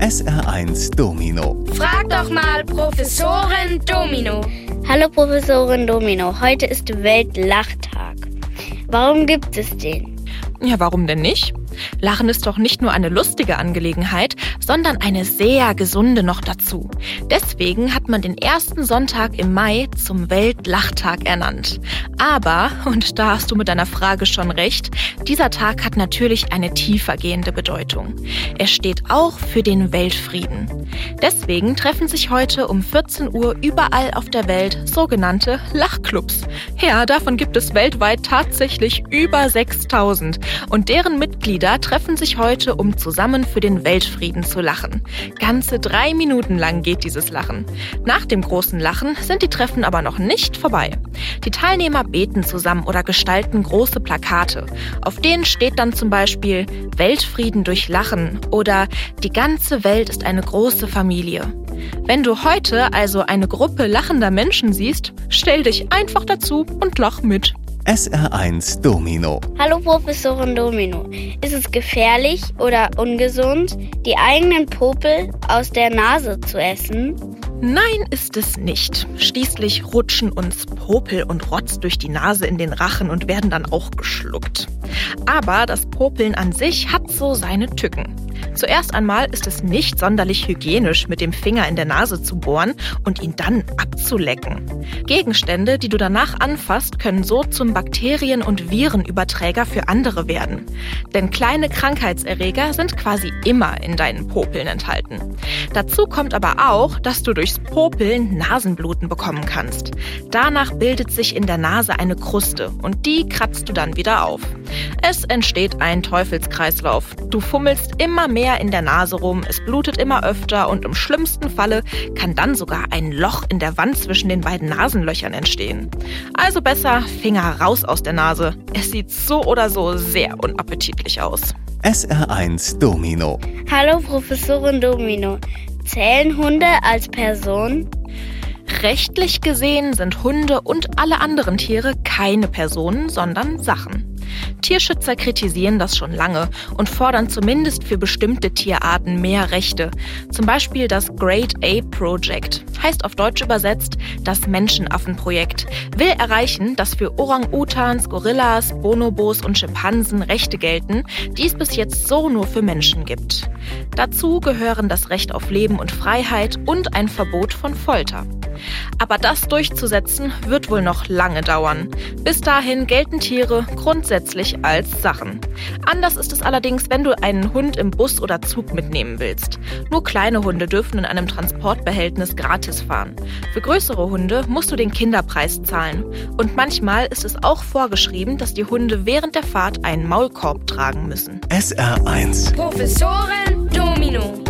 SR1 Domino. Frag doch mal Professorin Domino. Hallo Professorin Domino, heute ist Weltlachtag. Warum gibt es den? Ja, warum denn nicht? Lachen ist doch nicht nur eine lustige Angelegenheit, sondern eine sehr gesunde noch dazu. Deswegen hat man den ersten Sonntag im Mai zum Weltlachtag ernannt. Aber, und da hast du mit deiner Frage schon recht, dieser Tag hat natürlich eine tiefergehende Bedeutung. Er steht auch für den Weltfrieden. Deswegen treffen sich heute um 14 Uhr überall auf der Welt sogenannte Lachclubs. Ja, davon gibt es weltweit tatsächlich über 6000 und deren Mitglieder treffen sich heute, um zusammen für den Weltfrieden zu lachen. Ganze drei Minuten lang geht dieses Lachen. Nach dem großen Lachen sind die Treffen aber noch nicht vorbei. Die Teilnehmer beten zusammen oder gestalten große Plakate. Auf denen steht dann zum Beispiel Weltfrieden durch Lachen oder Die ganze Welt ist eine große Familie. Wenn du heute also eine Gruppe lachender Menschen siehst, stell dich einfach dazu und lach mit. SR1 Domino. Hallo Professorin Domino. Ist es gefährlich oder ungesund, die eigenen Popel aus der Nase zu essen? Nein, ist es nicht. Schließlich rutschen uns Popel und Rotz durch die Nase in den Rachen und werden dann auch geschluckt. Aber das Popeln an sich hat so seine Tücken. Zuerst einmal ist es nicht sonderlich hygienisch, mit dem Finger in der Nase zu bohren und ihn dann abzulecken. Gegenstände, die du danach anfasst, können so zum Bakterien- und Virenüberträger für andere werden. Denn kleine Krankheitserreger sind quasi immer in deinen Popeln enthalten. Dazu kommt aber auch, dass du durchs Popeln Nasenbluten bekommen kannst. Danach bildet sich in der Nase eine Kruste und die kratzt du dann wieder auf. Es entsteht ein Teufelskreislauf. Du fummelst immer mehr in der Nase rum, es blutet immer öfter und im schlimmsten Falle kann dann sogar ein Loch in der Wand zwischen den beiden Nasenlöchern entstehen. Also besser Finger raus aus der Nase. Es sieht so oder so sehr unappetitlich aus. SR1 Domino. Hallo Professorin Domino. Zählen Hunde als Person? Rechtlich gesehen sind Hunde und alle anderen Tiere keine Personen, sondern Sachen. Tierschützer kritisieren das schon lange und fordern zumindest für bestimmte Tierarten mehr Rechte. Zum Beispiel das Great Ape Project, heißt auf Deutsch übersetzt das Menschenaffenprojekt, will erreichen, dass für Orang-Utans, Gorillas, Bonobos und Schimpansen Rechte gelten, die es bis jetzt so nur für Menschen gibt. Dazu gehören das Recht auf Leben und Freiheit und ein Verbot von Folter. Aber das durchzusetzen wird wohl noch lange dauern. Bis dahin gelten Tiere grundsätzlich als Sachen. Anders ist es allerdings, wenn du einen Hund im Bus oder Zug mitnehmen willst. Nur kleine Hunde dürfen in einem Transportbehältnis gratis fahren. Für größere Hunde musst du den Kinderpreis zahlen. Und manchmal ist es auch vorgeschrieben, dass die Hunde während der Fahrt einen Maulkorb tragen müssen. SR1 Professorin Domino.